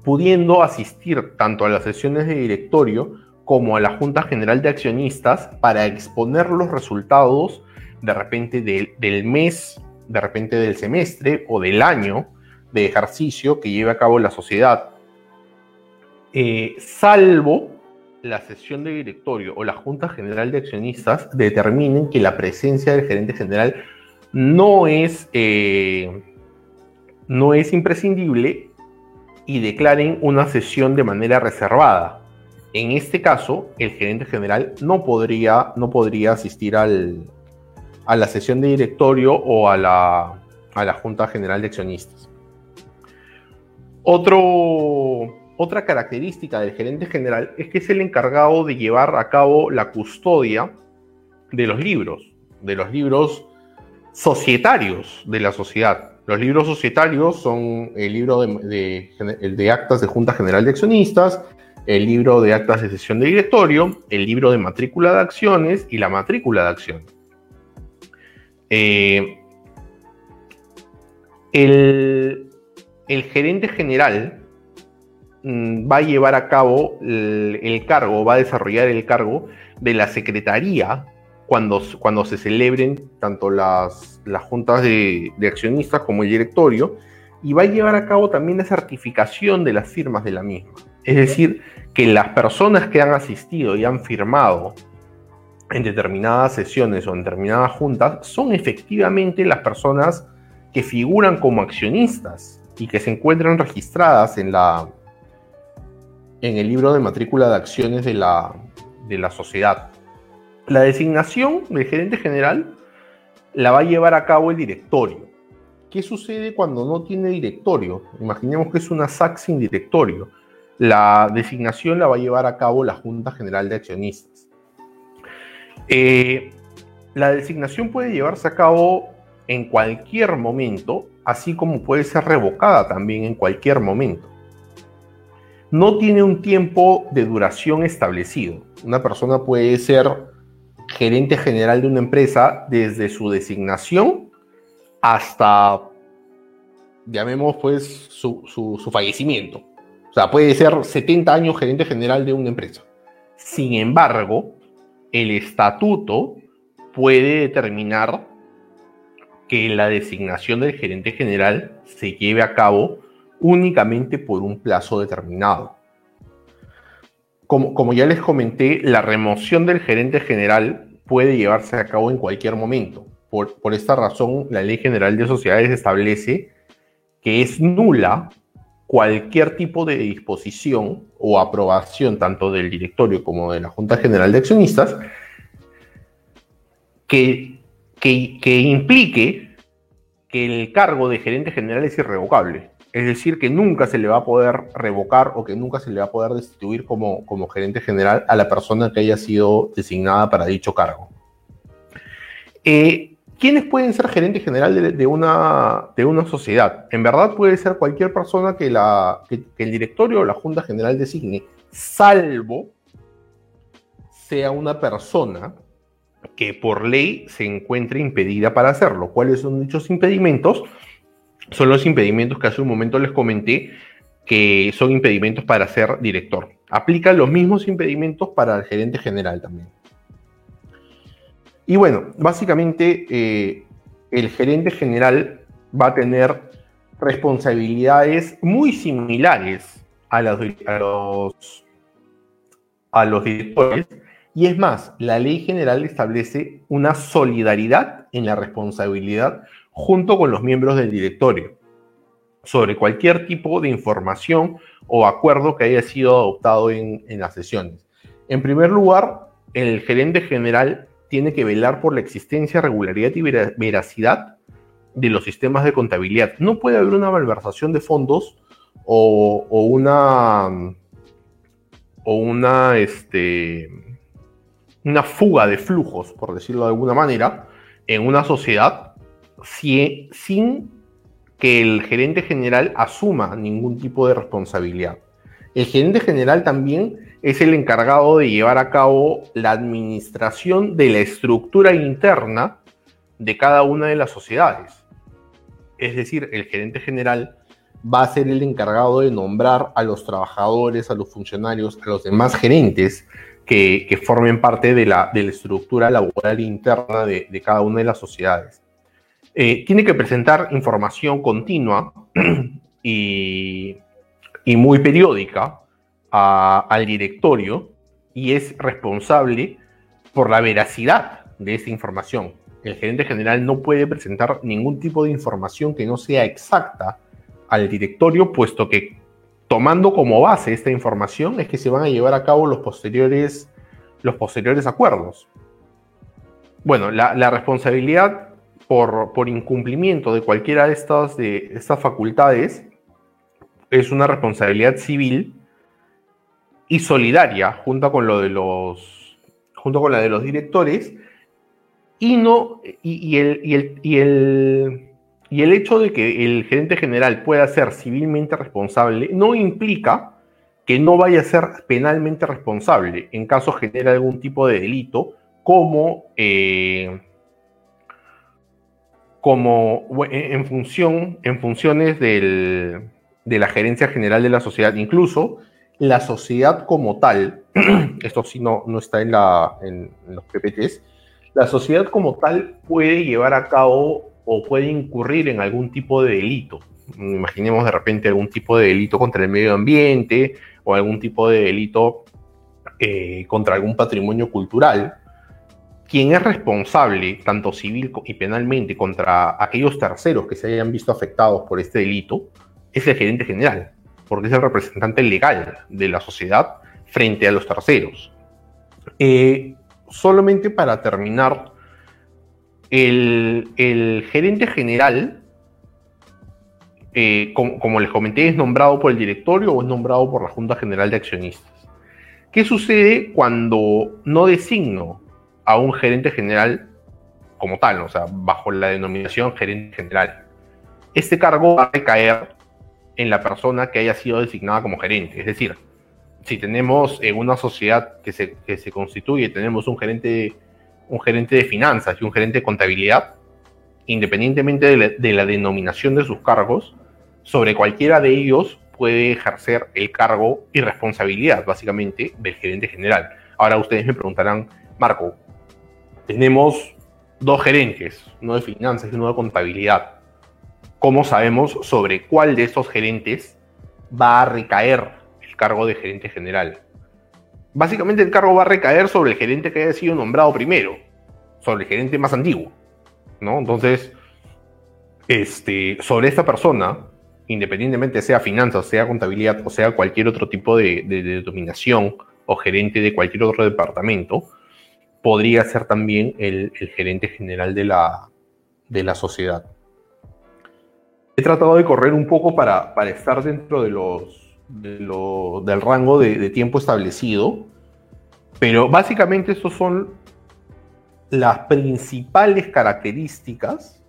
pudiendo asistir tanto a las sesiones de directorio como a la Junta General de Accionistas para exponer los resultados de repente del mes, de repente del semestre o del año de ejercicio que lleve a cabo la sociedad. Eh, salvo la sesión de directorio o la Junta General de Accionistas determinen que la presencia del gerente general no es, eh, no es imprescindible y declaren una sesión de manera reservada. En este caso, el gerente general no podría, no podría asistir al, a la sesión de directorio o a la, a la Junta General de Accionistas. Otra característica del gerente general es que es el encargado de llevar a cabo la custodia de los libros, de los libros societarios de la sociedad. Los libros societarios son el libro de, actas de Junta General de Accionistas, el libro de actas de sesión de directorio, el libro de matrícula de acciones y la matrícula de acciones. Eh, el, gerente general mm, va a llevar a cabo el, cargo, va a desarrollar el cargo de la Secretaría cuando, cuando se celebren tanto las, las juntas de, accionistas como el directorio, y va a llevar a cabo también la certificación de las firmas de la misma. Es decir, que las personas que han asistido y han firmado en determinadas sesiones o en determinadas juntas son efectivamente las personas que figuran como accionistas y que se encuentran registradas en, la, en el libro de matrícula de acciones de la, de la sociedad. La designación del gerente general la va a llevar a cabo el directorio. ¿Qué sucede cuando no tiene directorio? Imaginemos que es una SAC sin directorio. La designación la va a llevar a cabo la Junta General de Accionistas. Eh, la designación puede llevarse a cabo en cualquier momento, así como puede ser revocada también en cualquier momento. No tiene un tiempo de duración establecido. Una persona puede ser gerente general de una empresa desde su designación hasta, llamemos pues, su, fallecimiento. O sea, puede ser 70 años gerente general de una empresa. Sin embargo, el estatuto puede determinar que la designación del gerente general se lleve a cabo únicamente por un plazo determinado. Como, como, ya les comenté, la remoción del gerente general puede llevarse a cabo en cualquier momento. Por, por esta razón, la Ley General de Sociedades establece que es nula cualquier tipo de disposición o aprobación tanto del directorio como de la Junta General de Accionistas que, que, implique que el cargo de gerente general es irrevocable. Es decir, que nunca se le va a poder revocar o que nunca se le va a poder destituir como, como gerente general a la persona que haya sido designada para dicho cargo. Eh, ¿Quiénes pueden ser gerente general de, una, de una sociedad? En verdad puede ser cualquier persona que, la, que el directorio o la junta general designe, salvo sea una persona que por ley se encuentre impedida para hacerlo. ¿Cuáles son dichos impedimentos? Son los impedimentos que hace un momento les comenté que son impedimentos para ser director. Aplican los mismos impedimentos para el gerente general también. Y bueno, básicamente eh, el gerente general va a tener responsabilidades muy similares a, a, los, a los directores, y es más, la ley general establece una solidaridad en la responsabilidad junto con los miembros del directorio sobre cualquier tipo de información o acuerdo que haya sido adoptado en, las sesiones. En primer lugar, el gerente general tiene que velar por la existencia, regularidad y veracidad de los sistemas de contabilidad. No puede haber una malversación de fondos o, o una o una este, una fuga de flujos, por decirlo de alguna manera, en una sociedad sin que el gerente general asuma ningún tipo de responsabilidad. El gerente general también es el encargado de llevar a cabo la administración de la estructura interna de cada una de las sociedades. Es decir, el gerente general va a ser el encargado de nombrar a los trabajadores, a los funcionarios, a los demás gerentes que, formen parte de la, estructura laboral interna de, cada una de las sociedades. Eh, tiene que presentar información continua y, muy periódica al directorio y es responsable por la veracidad de esa información. El gerente general no puede presentar ningún tipo de información que no sea exacta al directorio, puesto que tomando como base esta información es que se van a llevar a cabo los posteriores, los posteriores acuerdos. Bueno, la, responsabilidad por, por, incumplimiento de cualquiera de estas, de estas facultades es una responsabilidad civil y solidaria junto con lo de los junto con la de los directores y no y, el, y el, y el y el hecho de que el gerente general pueda ser civilmente responsable no implica que no vaya a ser penalmente responsable en caso genere algún tipo de delito, como, eh, como en, función, en funciones de la gerencia general de la sociedad. Incluso la sociedad como tal, esto sí no, no está en, la, en los PPTs, la sociedad como tal puede llevar a cabo o puede incurrir en algún tipo de delito. Imaginemos de repente algún tipo de delito contra el medio ambiente o algún tipo de delito eh, contra algún patrimonio cultural. Quien es responsable, tanto civil y penalmente, contra aquellos terceros que se hayan visto afectados por este delito, es el gerente general, porque es el representante legal de la sociedad frente a los terceros. Eh, solamente para terminar el, gerente general, eh, como, les comenté, es nombrado por el directorio o es nombrado por la Junta General de Accionistas. ¿Qué sucede cuando no designo a un gerente general como tal, o sea, bajo la denominación gerente general. Este cargo va a recaer en la persona que haya sido designada como gerente. Es decir, si tenemos en una sociedad que se, que se constituye, tenemos un gerente, un gerente de finanzas y un gerente de contabilidad, independientemente de la, de la denominación de sus cargos, sobre cualquiera de ellos puede ejercer el cargo y responsabilidad, básicamente, del gerente general. Ahora ustedes me preguntarán, Marco, tenemos dos gerentes, uno de finanzas y uno de contabilidad. ¿Cómo sabemos sobre cuál de estos gerentes va a recaer el cargo de gerente general? Básicamente el cargo va a recaer sobre el gerente que haya sido nombrado primero, sobre el gerente más antiguo, ¿no? Entonces, este, sobre esta persona, independientemente sea finanzas, sea contabilidad o sea cualquier otro tipo de, de, dominación o gerente de cualquier otro departamento, podría ser también el, gerente general de la, de la, sociedad. He tratado de correr un poco para, para estar dentro de los, de lo, del rango de, de, tiempo establecido, pero básicamente estos son las principales características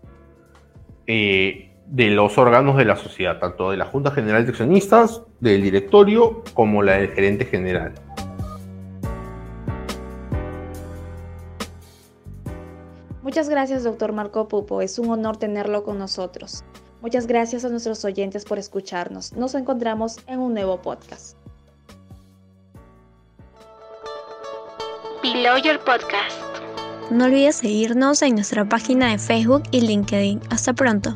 eh, de los órganos de la sociedad, tanto de la Junta General de Accionistas, del directorio, como la del gerente general. Muchas gracias, doctor Marco Pupo. Es un honor tenerlo con nosotros. Muchas gracias a nuestros oyentes por escucharnos. Nos encontramos en un nuevo podcast. Below Your Podcast. No olvides seguirnos en nuestra página de Facebook y LinkedIn. Hasta pronto.